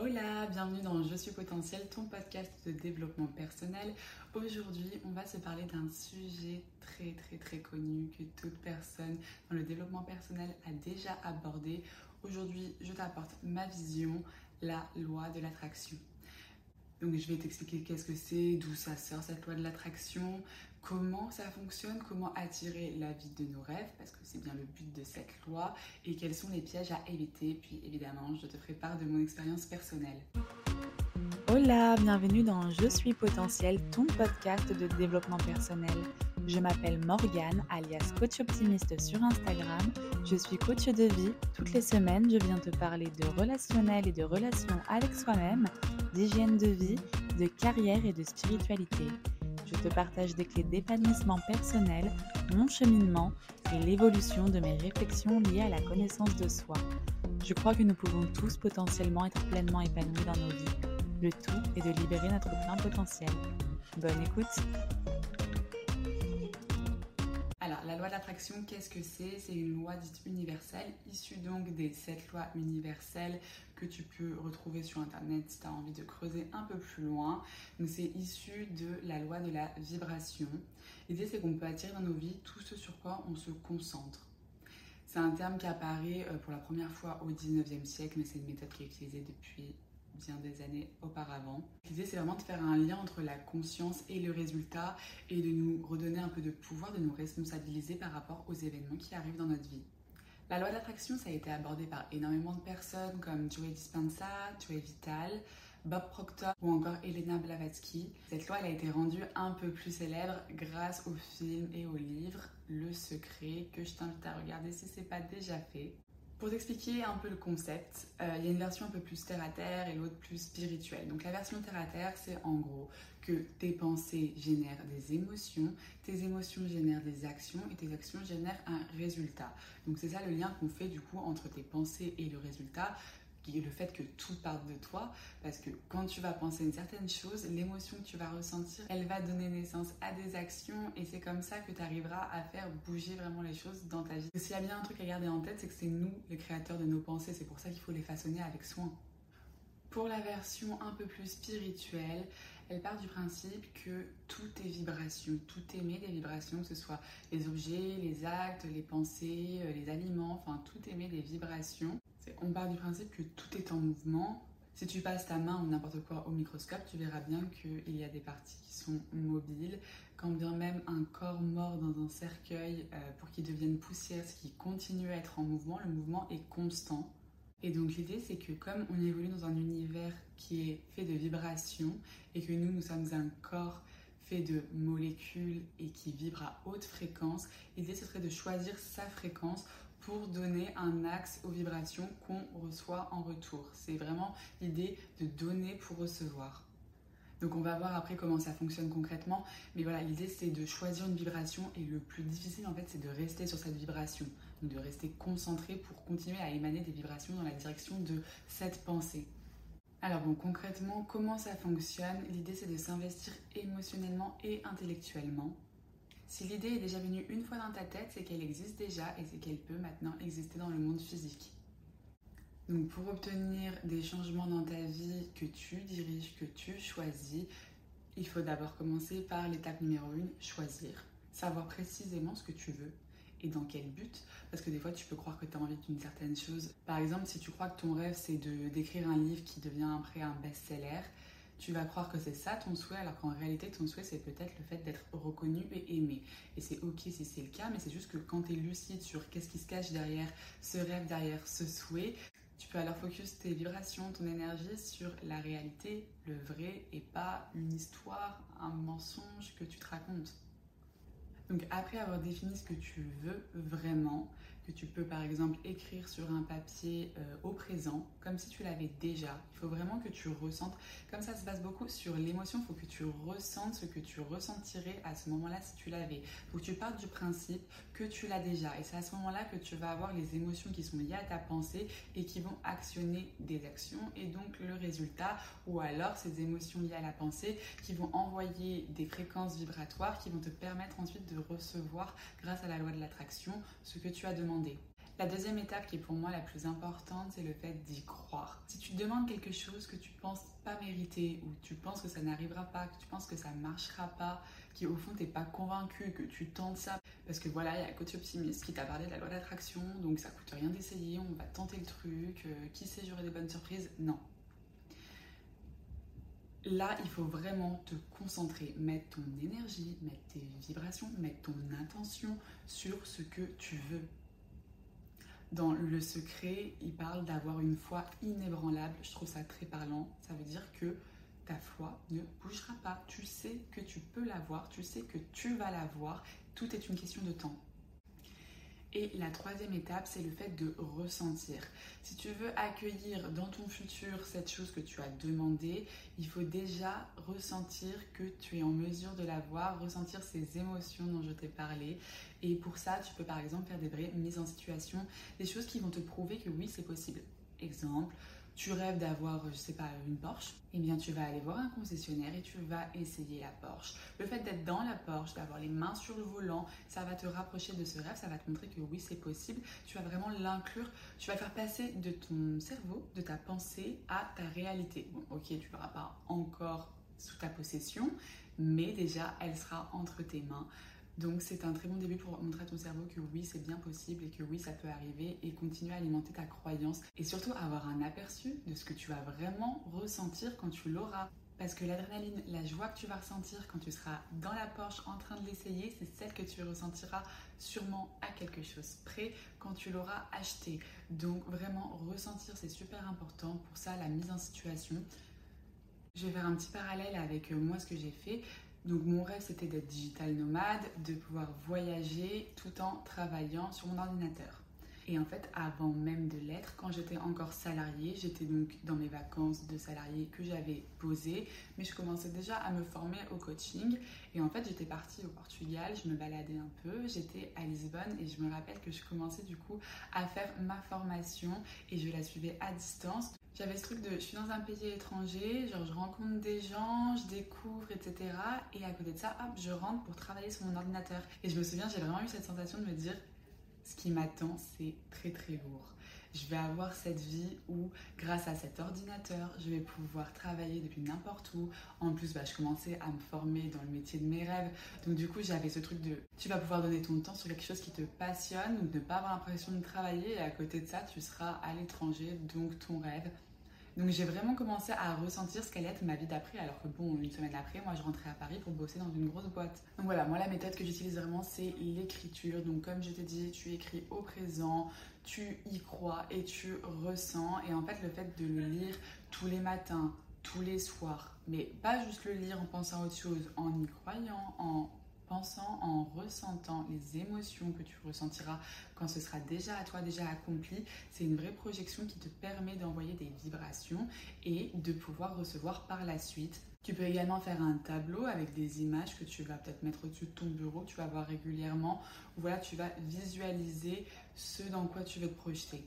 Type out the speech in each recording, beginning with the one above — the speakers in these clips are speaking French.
Hola, bienvenue dans Je suis potentiel, ton podcast de développement personnel. Aujourd'hui, on va se parler d'un sujet très très très connu que toute personne dans le développement personnel a déjà abordé. Aujourd'hui, je t'apporte ma vision, la loi de l'attraction. Donc je vais t'expliquer qu'est-ce que c'est, d'où ça sort cette loi de l'attraction, comment ça fonctionne, comment attirer la vie de nos rêves, parce que c'est bien le but de cette loi, et quels sont les pièges à éviter. Puis évidemment, je te ferai part de mon expérience personnelle. Hola, bienvenue dans Je suis potentiel, ton podcast de développement personnel. Je m'appelle Morgane, alias coach optimiste sur Instagram. Je suis coach de vie. Toutes les semaines, je viens te parler de relationnel et de relations avec soi-même, d'hygiène de vie, de carrière et de spiritualité. Je te partage des clés d'épanouissement personnel, mon cheminement et l'évolution de mes réflexions liées à la connaissance de soi. Je crois que nous pouvons tous potentiellement être pleinement épanouis dans nos vies. Le tout est de libérer notre plein potentiel. Bonne écoute Loi d'attraction, qu'est-ce que c'est? C'est une loi dite universelle, issue donc des sept lois universelles que tu peux retrouver sur Internet si tu as envie de creuser un peu plus loin. Donc, c'est issu de la loi de la vibration. L'idée, c'est qu'on peut attirer dans nos vies tout ce sur quoi on se concentre. C'est un terme qui apparaît euh, pour la première fois au 19e siècle, mais c'est une méthode qui est utilisée depuis bien des années auparavant. L'idée, c'est vraiment de faire un lien entre la conscience et le résultat et de nous redonner un peu de pouvoir, de nous responsabiliser par rapport aux événements qui arrivent dans notre vie. La loi d'attraction, ça a été abordé par énormément de personnes comme Joey Dispenza, Joey Vital, Bob Proctor ou encore Elena Blavatsky. Cette loi elle a été rendue un peu plus célèbre grâce au film et au livre Le Secret que je t'invite à regarder si c'est pas déjà fait. Pour t'expliquer un peu le concept, euh, il y a une version un peu plus terre à terre et l'autre plus spirituelle. Donc la version terre à terre, c'est en gros que tes pensées génèrent des émotions, tes émotions génèrent des actions et tes actions génèrent un résultat. Donc c'est ça le lien qu'on fait du coup entre tes pensées et le résultat le fait que tout parte de toi, parce que quand tu vas penser une certaine chose, l'émotion que tu vas ressentir, elle va donner naissance à des actions et c'est comme ça que tu arriveras à faire bouger vraiment les choses dans ta vie. S'il y a bien un truc à garder en tête, c'est que c'est nous les créateurs de nos pensées, c'est pour ça qu'il faut les façonner avec soin. Pour la version un peu plus spirituelle, elle part du principe que tout est vibration, tout émet des vibrations, que ce soit les objets, les actes, les pensées, euh, les aliments, enfin tout émet des vibrations on part du principe que tout est en mouvement. Si tu passes ta main ou n'importe quoi au microscope, tu verras bien qu'il y a des parties qui sont mobiles. Quand bien même un corps mort dans un cercueil, euh, pour qu'il devienne poussière, ce qui continue à être en mouvement, le mouvement est constant. Et donc l'idée c'est que comme on évolue dans un univers qui est fait de vibrations et que nous nous sommes un corps fait de molécules et qui vibre à haute fréquence, l'idée ce serait de choisir sa fréquence pour donner un axe aux vibrations qu'on reçoit en retour. C'est vraiment l'idée de donner pour recevoir. Donc on va voir après comment ça fonctionne concrètement, mais voilà, l'idée c'est de choisir une vibration et le plus difficile en fait c'est de rester sur cette vibration, de rester concentré pour continuer à émaner des vibrations dans la direction de cette pensée. Alors bon, concrètement, comment ça fonctionne? L'idée c'est de s'investir émotionnellement et intellectuellement si l'idée est déjà venue une fois dans ta tête, c'est qu'elle existe déjà et c'est qu'elle peut maintenant exister dans le monde physique. Donc pour obtenir des changements dans ta vie que tu diriges, que tu choisis, il faut d'abord commencer par l'étape numéro 1, choisir. Savoir précisément ce que tu veux et dans quel but. Parce que des fois, tu peux croire que tu as envie d'une certaine chose. Par exemple, si tu crois que ton rêve, c'est d'écrire un livre qui devient après un best-seller, tu vas croire que c'est ça ton souhait, alors qu'en réalité, ton souhait, c'est peut-être le fait d'être reconnu et aimé. Et c'est ok si c'est le cas, mais c'est juste que quand tu es lucide sur qu'est-ce qui se cache derrière ce rêve, derrière ce souhait, tu peux alors focus tes vibrations, ton énergie sur la réalité, le vrai, et pas une histoire, un mensonge que tu te racontes. Donc après avoir défini ce que tu veux vraiment, que tu peux par exemple écrire sur un papier euh, au présent, comme si tu l'avais déjà. Il faut vraiment que tu ressentes, comme ça se passe beaucoup sur l'émotion, il faut que tu ressentes ce que tu ressentirais à ce moment-là si tu l'avais. Il faut que tu partes du principe que tu l'as déjà. Et c'est à ce moment-là que tu vas avoir les émotions qui sont liées à ta pensée et qui vont actionner des actions et donc le résultat, ou alors ces émotions liées à la pensée qui vont envoyer des fréquences vibratoires qui vont te permettre ensuite de recevoir, grâce à la loi de l'attraction, ce que tu as demandé. La deuxième étape qui est pour moi la plus importante, c'est le fait d'y croire. Si tu demandes quelque chose que tu penses pas mériter, ou tu penses que ça n'arrivera pas, que tu penses que ça marchera pas, qui au fond t'es pas convaincu, que tu tentes ça, parce que voilà, il y a coach optimiste qui t'a parlé de la loi d'attraction, donc ça coûte rien d'essayer, on va tenter le truc, euh, qui sait j'aurai des bonnes surprises Non. Là, il faut vraiment te concentrer, mettre ton énergie, mettre tes vibrations, mettre ton intention sur ce que tu veux. Dans Le Secret, il parle d'avoir une foi inébranlable. Je trouve ça très parlant. Ça veut dire que ta foi ne bougera pas. Tu sais que tu peux l'avoir, tu sais que tu vas l'avoir. Tout est une question de temps. Et la troisième étape, c'est le fait de ressentir. Si tu veux accueillir dans ton futur cette chose que tu as demandé, il faut déjà ressentir que tu es en mesure de l'avoir, ressentir ces émotions dont je t'ai parlé. Et pour ça, tu peux par exemple faire des vraies mises en situation, des choses qui vont te prouver que oui, c'est possible. Exemple, tu rêves d'avoir, je sais pas, une Porsche, eh bien tu vas aller voir un concessionnaire et tu vas essayer la Porsche. Le fait d'être dans la Porsche, d'avoir les mains sur le volant, ça va te rapprocher de ce rêve, ça va te montrer que oui, c'est possible. Tu vas vraiment l'inclure, tu vas faire passer de ton cerveau, de ta pensée à ta réalité. Bon, ok, tu l'auras pas encore sous ta possession, mais déjà, elle sera entre tes mains. Donc c'est un très bon début pour montrer à ton cerveau que oui, c'est bien possible et que oui, ça peut arriver et continuer à alimenter ta croyance et surtout avoir un aperçu de ce que tu vas vraiment ressentir quand tu l'auras. Parce que l'adrénaline, la joie que tu vas ressentir quand tu seras dans la Porsche en train de l'essayer, c'est celle que tu ressentiras sûrement à quelque chose près quand tu l'auras acheté. Donc vraiment ressentir, c'est super important. Pour ça, la mise en situation. Je vais faire un petit parallèle avec euh, moi ce que j'ai fait. Donc mon rêve c'était d'être digital nomade, de pouvoir voyager tout en travaillant sur mon ordinateur. Et en fait, avant même de l'être, quand j'étais encore salariée, j'étais donc dans mes vacances de salarié que j'avais posées, mais je commençais déjà à me former au coaching. Et en fait, j'étais partie au Portugal, je me baladais un peu, j'étais à Lisbonne et je me rappelle que je commençais du coup à faire ma formation et je la suivais à distance. J'avais ce truc de je suis dans un pays étranger, genre je rencontre des gens, je découvre, etc. Et à côté de ça, hop, je rentre pour travailler sur mon ordinateur. Et je me souviens, j'ai vraiment eu cette sensation de me dire ce qui m'attend, c'est très très lourd. Je vais avoir cette vie où, grâce à cet ordinateur, je vais pouvoir travailler depuis n'importe où. En plus, bah, je commençais à me former dans le métier de mes rêves. Donc, du coup, j'avais ce truc de tu vas pouvoir donner ton temps sur quelque chose qui te passionne, ou ne pas avoir l'impression de travailler. Et à côté de ça, tu seras à l'étranger, donc ton rêve donc j'ai vraiment commencé à ressentir ce qu'allait être ma vie d'après, alors que bon, une semaine après, moi je rentrais à Paris pour bosser dans une grosse boîte. Donc voilà, moi la méthode que j'utilise vraiment, c'est l'écriture. Donc comme je t'ai dit, tu écris au présent, tu y crois et tu ressens. Et en fait, le fait de le lire tous les matins, tous les soirs, mais pas juste le lire en pensant à autre chose, en y croyant, en pensant, en ressentant les émotions que tu ressentiras quand ce sera déjà à toi, déjà accompli. C'est une vraie projection qui te permet d'envoyer des vibrations et de pouvoir recevoir par la suite. Tu peux également faire un tableau avec des images que tu vas peut-être mettre au-dessus de ton bureau, tu vas voir régulièrement. Voilà, tu vas visualiser ce dans quoi tu veux te projeter.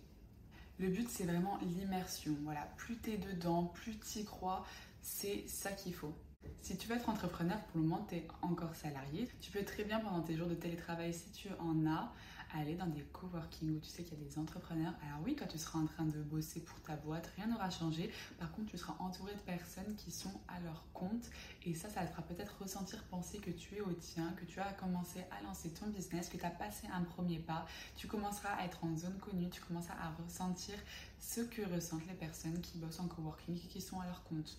Le but, c'est vraiment l'immersion. Voilà, plus tu es dedans, plus tu y crois, c'est ça qu'il faut. Si tu veux être entrepreneur, pour le moment, tu es encore salarié. Tu peux très bien, pendant tes jours de télétravail, si tu en as, aller dans des coworking où tu sais qu'il y a des entrepreneurs. Alors oui, quand tu seras en train de bosser pour ta boîte, rien n'aura changé. Par contre, tu seras entouré de personnes qui sont à leur compte et ça, ça te fera peut-être ressentir, penser que tu es au tien, que tu as commencé à lancer ton business, que tu as passé un premier pas. Tu commenceras à être en zone connue, tu commenceras à ressentir ce que ressentent les personnes qui bossent en coworking et qui sont à leur compte.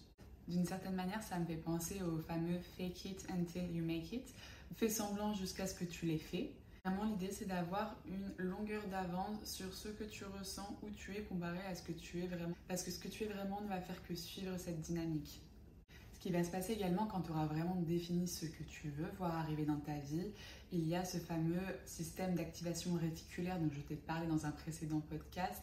D'une certaine manière, ça me fait penser au fameux fake it until you make it. Fais semblant jusqu'à ce que tu l'aies fait. Vraiment, l'idée, c'est d'avoir une longueur d'avance sur ce que tu ressens, où tu es comparé à ce que tu es vraiment. Parce que ce que tu es vraiment ne va faire que suivre cette dynamique. Ce qui va se passer également quand tu auras vraiment défini ce que tu veux voir arriver dans ta vie, il y a ce fameux système d'activation réticulaire dont je t'ai parlé dans un précédent podcast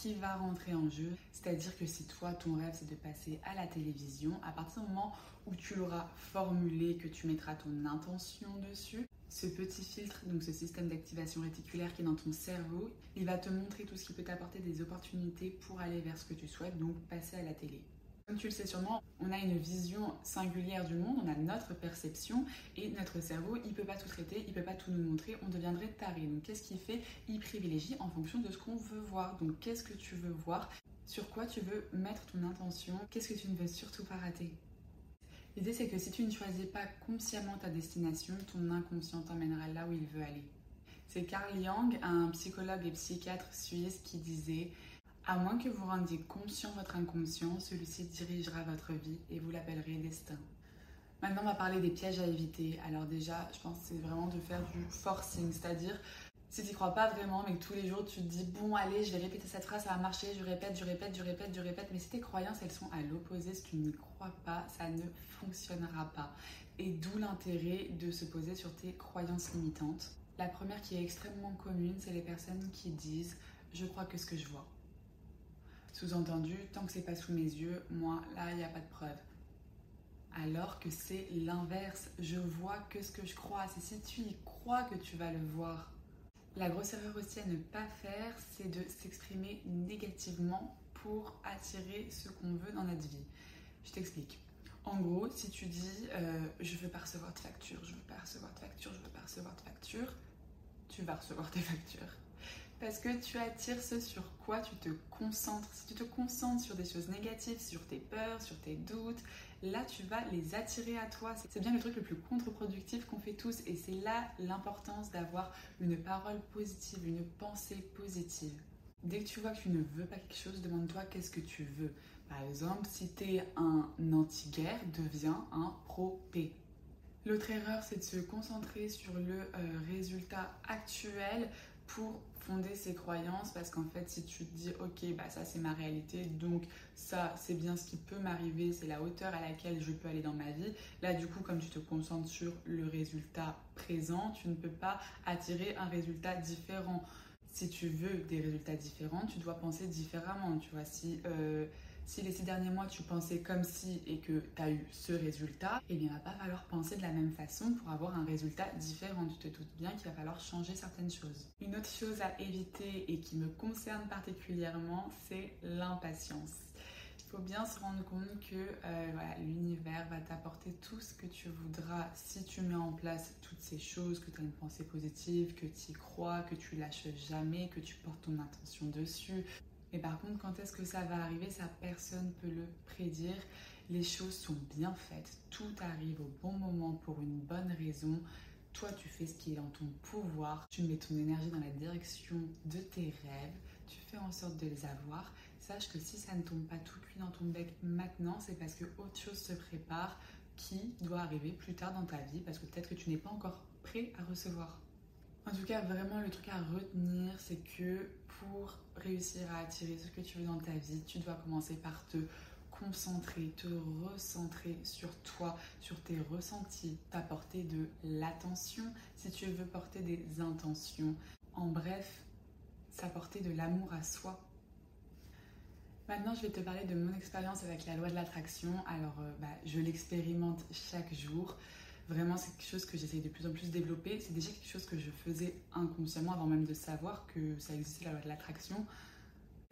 qui va rentrer en jeu. C'est-à-dire que si toi, ton rêve, c'est de passer à la télévision, à partir du moment où tu l'auras formulé, que tu mettras ton intention dessus, ce petit filtre, donc ce système d'activation réticulaire qui est dans ton cerveau, il va te montrer tout ce qui peut t'apporter des opportunités pour aller vers ce que tu souhaites, donc passer à la télé. Comme tu le sais sûrement, on a une vision singulière du monde, on a notre perception et notre cerveau, il peut pas tout traiter, il peut pas tout nous montrer, on deviendrait taré. Donc qu'est-ce qu'il fait Il privilégie en fonction de ce qu'on veut voir. Donc qu'est-ce que tu veux voir? Sur quoi tu veux mettre ton intention? Qu'est-ce que tu ne veux surtout pas rater? L'idée c'est que si tu ne choisis pas consciemment ta destination, ton inconscient t'emmènera là où il veut aller. C'est Carl Jung, un psychologue et psychiatre suisse, qui disait à moins que vous rendiez conscient votre inconscient, celui-ci dirigera votre vie et vous l'appellerez destin. Maintenant, on va parler des pièges à éviter. Alors déjà, je pense que c'est vraiment de faire du forcing, c'est-à-dire si tu crois pas vraiment, mais que tous les jours tu te dis bon allez, je vais répéter cette phrase, ça va marcher, je répète, je répète, je répète, je répète, mais si tes croyances elles sont à l'opposé, si tu n'y crois pas, ça ne fonctionnera pas. Et d'où l'intérêt de se poser sur tes croyances limitantes. La première qui est extrêmement commune, c'est les personnes qui disent je crois que ce que je vois. Sous-entendu, tant que c'est pas sous mes yeux, moi, là, il n'y a pas de preuve. Alors que c'est l'inverse. Je vois que ce que je crois. C'est si tu y crois que tu vas le voir. La grosse erreur aussi à ne pas faire, c'est de s'exprimer négativement pour attirer ce qu'on veut dans notre vie. Je t'explique. En gros, si tu dis euh, je veux pas recevoir de facture, je veux pas recevoir de facture, je veux pas recevoir de facture, tu vas recevoir tes factures. Parce que tu attires ce sur quoi tu te concentres. Si tu te concentres sur des choses négatives, sur tes peurs, sur tes doutes, là tu vas les attirer à toi. C'est bien le truc le plus contre-productif qu'on fait tous et c'est là l'importance d'avoir une parole positive, une pensée positive. Dès que tu vois que tu ne veux pas quelque chose, demande-toi qu'est-ce que tu veux. Par exemple, si tu es un anti-guerre, deviens un pro-paix. L'autre erreur, c'est de se concentrer sur le euh, résultat actuel pour fonder ses croyances parce qu'en fait si tu te dis ok bah ça c'est ma réalité donc ça c'est bien ce qui peut m'arriver c'est la hauteur à laquelle je peux aller dans ma vie là du coup comme tu te concentres sur le résultat présent tu ne peux pas attirer un résultat différent. Si tu veux des résultats différents tu dois penser différemment tu vois si euh, si les six derniers mois tu pensais comme si et que tu as eu ce résultat, eh bien il va pas falloir penser de la même façon pour avoir un résultat différent. Tu te doutes bien qu'il va falloir changer certaines choses. Une autre chose à éviter et qui me concerne particulièrement, c'est l'impatience. Il faut bien se rendre compte que euh, l'univers va t'apporter tout ce que tu voudras si tu mets en place toutes ces choses, que tu as une pensée positive, que tu y crois, que tu lâches jamais, que tu portes ton intention dessus. Mais par contre, quand est-ce que ça va arriver Ça, personne peut le prédire. Les choses sont bien faites. Tout arrive au bon moment pour une bonne raison. Toi, tu fais ce qui est dans ton pouvoir. Tu mets ton énergie dans la direction de tes rêves. Tu fais en sorte de les avoir. Sache que si ça ne tombe pas tout cuit dans ton bec maintenant, c'est parce que autre chose se prépare qui doit arriver plus tard dans ta vie parce que peut-être que tu n'es pas encore prêt à recevoir. En tout cas, vraiment, le truc à retenir, c'est que pour réussir à attirer ce que tu veux dans ta vie, tu dois commencer par te concentrer, te recentrer sur toi, sur tes ressentis, t'apporter de l'attention si tu veux porter des intentions. En bref, s'apporter de l'amour à soi. Maintenant, je vais te parler de mon expérience avec la loi de l'attraction. Alors, euh, bah, je l'expérimente chaque jour. Vraiment, c'est quelque chose que j'essaye de plus en plus développer. C'est déjà quelque chose que je faisais inconsciemment avant même de savoir que ça existait la loi de l'attraction.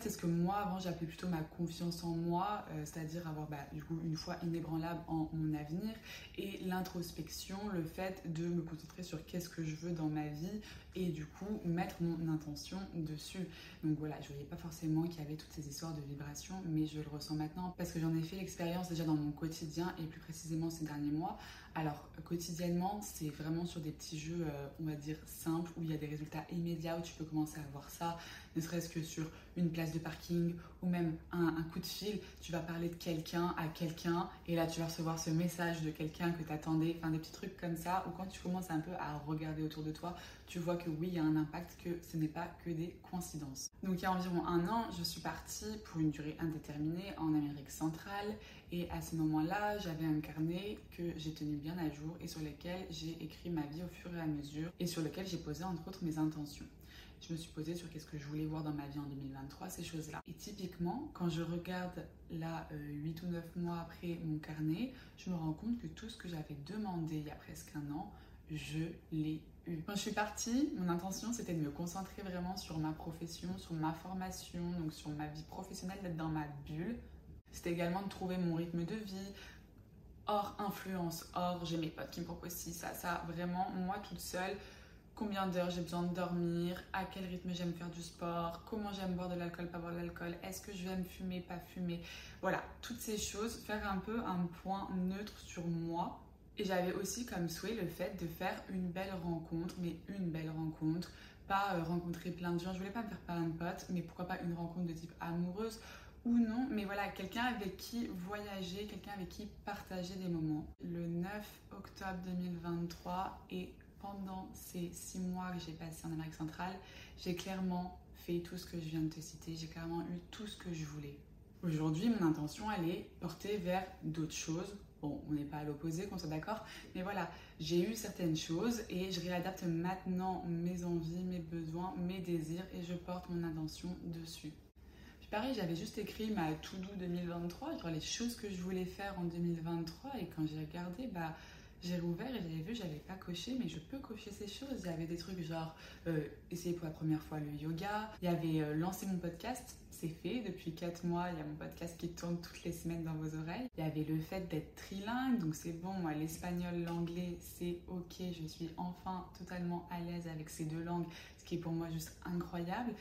C'est ce que moi, avant, j'appelais plutôt ma confiance en moi, euh, c'est-à-dire avoir bah, du coup une foi inébranlable en mon avenir et l'introspection, le fait de me concentrer sur qu'est-ce que je veux dans ma vie et du coup mettre mon intention dessus. Donc voilà, je voyais pas forcément qu'il y avait toutes ces histoires de vibrations, mais je le ressens maintenant parce que j'en ai fait l'expérience déjà dans mon quotidien et plus précisément ces derniers mois. Alors quotidiennement, c'est vraiment sur des petits jeux, euh, on va dire simples, où il y a des résultats immédiats, où tu peux commencer à voir ça ne serait-ce que sur une place de parking ou même un, coup de fil, tu vas parler de quelqu'un à quelqu'un et là tu vas recevoir ce message de quelqu'un que tu attendais, enfin des petits trucs comme ça, ou quand tu commences un peu à regarder autour de toi, tu vois que oui, il y a un impact, que ce n'est pas que des coïncidences. Donc il y a environ un an, je suis partie pour une durée indéterminée en Amérique centrale et à ce moment-là, j'avais un carnet que j'ai tenu bien à jour et sur lequel j'ai écrit ma vie au fur et à mesure et sur lequel j'ai posé entre autres mes intentions je me suis posée sur qu'est-ce que je voulais voir dans ma vie en 2023, ces choses-là. Et typiquement, quand je regarde là, 8 euh, ou 9 mois après mon carnet, je me rends compte que tout ce que j'avais demandé il y a presque un an, je l'ai. Quand je suis partie, mon intention c'était de me concentrer vraiment sur ma profession, sur ma formation, donc sur ma vie professionnelle, d'être dans ma bulle. C'était également de trouver mon rythme de vie, hors influence, hors j'ai mes potes qui me proposent ci, ça, ça, vraiment, moi toute seule, combien d'heures j'ai besoin de dormir, à quel rythme j'aime faire du sport, comment j'aime boire de l'alcool, pas boire de l'alcool, est-ce que je vais me fumer, pas fumer? Voilà, toutes ces choses, faire un peu un point neutre sur moi. Et j'avais aussi comme souhait le fait de faire une belle rencontre, mais une belle rencontre, pas euh, rencontrer plein de gens. Je voulais pas me faire plein de potes, mais pourquoi pas une rencontre de type amoureuse ou non, mais voilà, quelqu'un avec qui voyager, quelqu'un avec qui partager des moments. Le 9 octobre 2023 et pendant ces six mois que j'ai passé en Amérique centrale, j'ai clairement fait tout ce que je viens de te citer, j'ai clairement eu tout ce que je voulais. Aujourd'hui, mon intention, elle est portée vers d'autres choses. On n'est pas à l'opposé, qu'on soit d'accord, mais voilà, j'ai eu certaines choses et je réadapte maintenant mes envies, mes besoins, mes désirs et je porte mon intention dessus. Puis pareil, j'avais juste écrit ma to-do 2023, genre les choses que je voulais faire en 2023 et quand j'ai regardé, bah j'ai rouvert et j'avais vu, j'avais pas coché, mais je peux cocher ces choses. Il y avait des trucs genre euh, essayer pour la première fois le yoga, il y avait euh, lancé mon podcast, c'est fait depuis 4 mois, il y a mon podcast qui tourne toutes les semaines dans vos oreilles. Il y avait le fait d'être trilingue, donc c'est bon, moi l'espagnol, l'anglais, c'est ok, je suis enfin totalement à l'aise avec ces deux langues, ce qui est pour moi juste incroyable.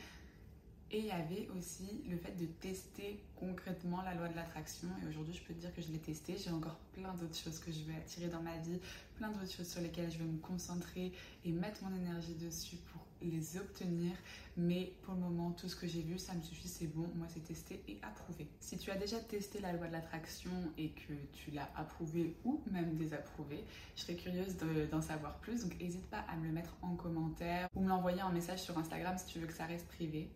Et il y avait aussi le fait de tester concrètement la loi de l'attraction. Et aujourd'hui, je peux te dire que je l'ai testé. J'ai encore plein d'autres choses que je vais attirer dans ma vie, plein d'autres choses sur lesquelles je vais me concentrer et mettre mon énergie dessus pour les obtenir. Mais pour le moment, tout ce que j'ai vu, ça me suffit, c'est bon. Moi, c'est testé et approuvé. Si tu as déjà testé la loi de l'attraction et que tu l'as approuvé ou même désapprouvé, je serais curieuse d'en savoir plus. Donc, n'hésite pas à me le mettre en commentaire ou me l'envoyer en message sur Instagram si tu veux que ça reste privé.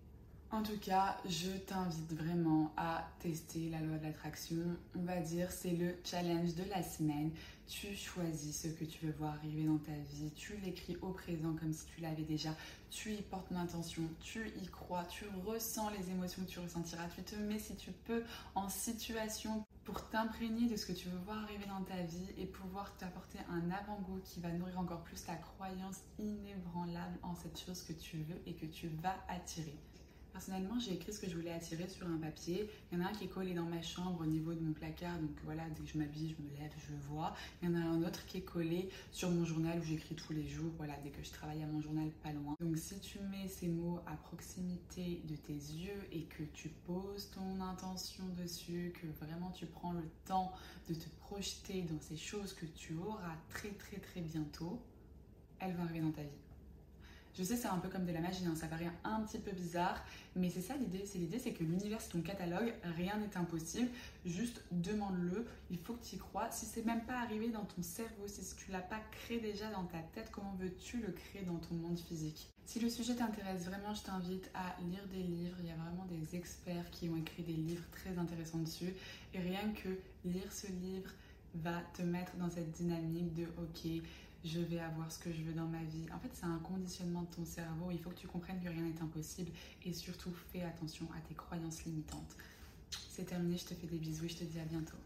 En tout cas, je t'invite vraiment à tester la loi de l'attraction. On va dire c'est le challenge de la semaine. Tu choisis ce que tu veux voir arriver dans ta vie. Tu l'écris au présent comme si tu l'avais déjà. Tu y portes l'intention, tu y crois, tu ressens les émotions que tu ressentiras. Tu te mets si tu peux en situation pour t'imprégner de ce que tu veux voir arriver dans ta vie et pouvoir t'apporter un avant-goût qui va nourrir encore plus ta croyance inébranlable en cette chose que tu veux et que tu vas attirer. Personnellement, j'ai écrit ce que je voulais attirer sur un papier. Il y en a un qui est collé dans ma chambre au niveau de mon placard, donc voilà, dès que je m'habille, je me lève, je vois. Il y en a un autre qui est collé sur mon journal où j'écris tous les jours, voilà, dès que je travaille à mon journal pas loin. Donc si tu mets ces mots à proximité de tes yeux et que tu poses ton intention dessus, que vraiment tu prends le temps de te projeter dans ces choses que tu auras très très très bientôt, elles vont arriver dans ta vie. Je sais, c'est un peu comme de la magie, hein, ça paraît un petit peu bizarre, mais c'est ça l'idée. C'est l'idée, c'est que l'univers, c'est ton catalogue, rien n'est impossible. Juste demande-le, il faut que tu y crois. Si c'est même pas arrivé dans ton cerveau, si tu l'as pas créé déjà dans ta tête, comment veux-tu le créer dans ton monde physique? Si le sujet t'intéresse vraiment, je t'invite à lire des livres. Il y a vraiment des experts qui ont écrit des livres très intéressants dessus. Et rien que lire ce livre va te mettre dans cette dynamique de ok je vais avoir ce que je veux dans ma vie. En fait, c'est un conditionnement de ton cerveau. Il faut que tu comprennes que rien n'est impossible et surtout fais attention à tes croyances limitantes. C'est terminé, je te fais des bisous je te dis à bientôt.